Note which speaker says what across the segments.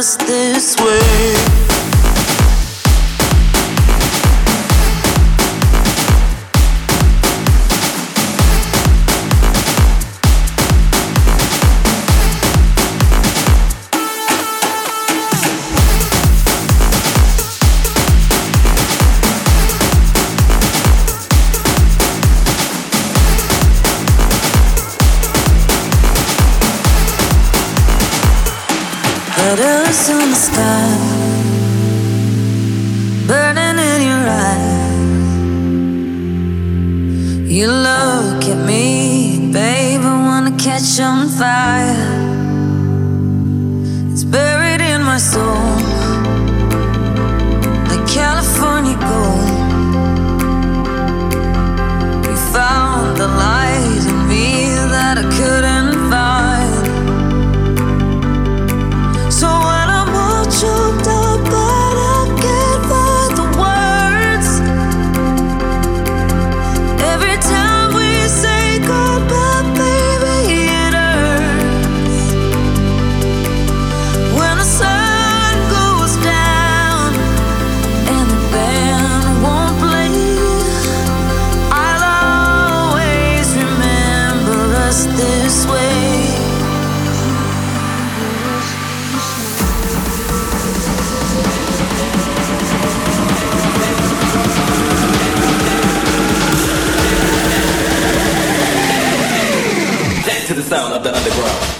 Speaker 1: Us this way. Letters in the sky, burning in your eyes. You look at me, babe, I wanna catch on fire. It's buried in my soul, like California gold.
Speaker 2: Sound of the underground.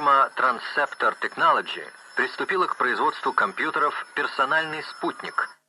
Speaker 3: Фирма Transceptor Technology приступила к производству компьютеров «Персональный спутник»,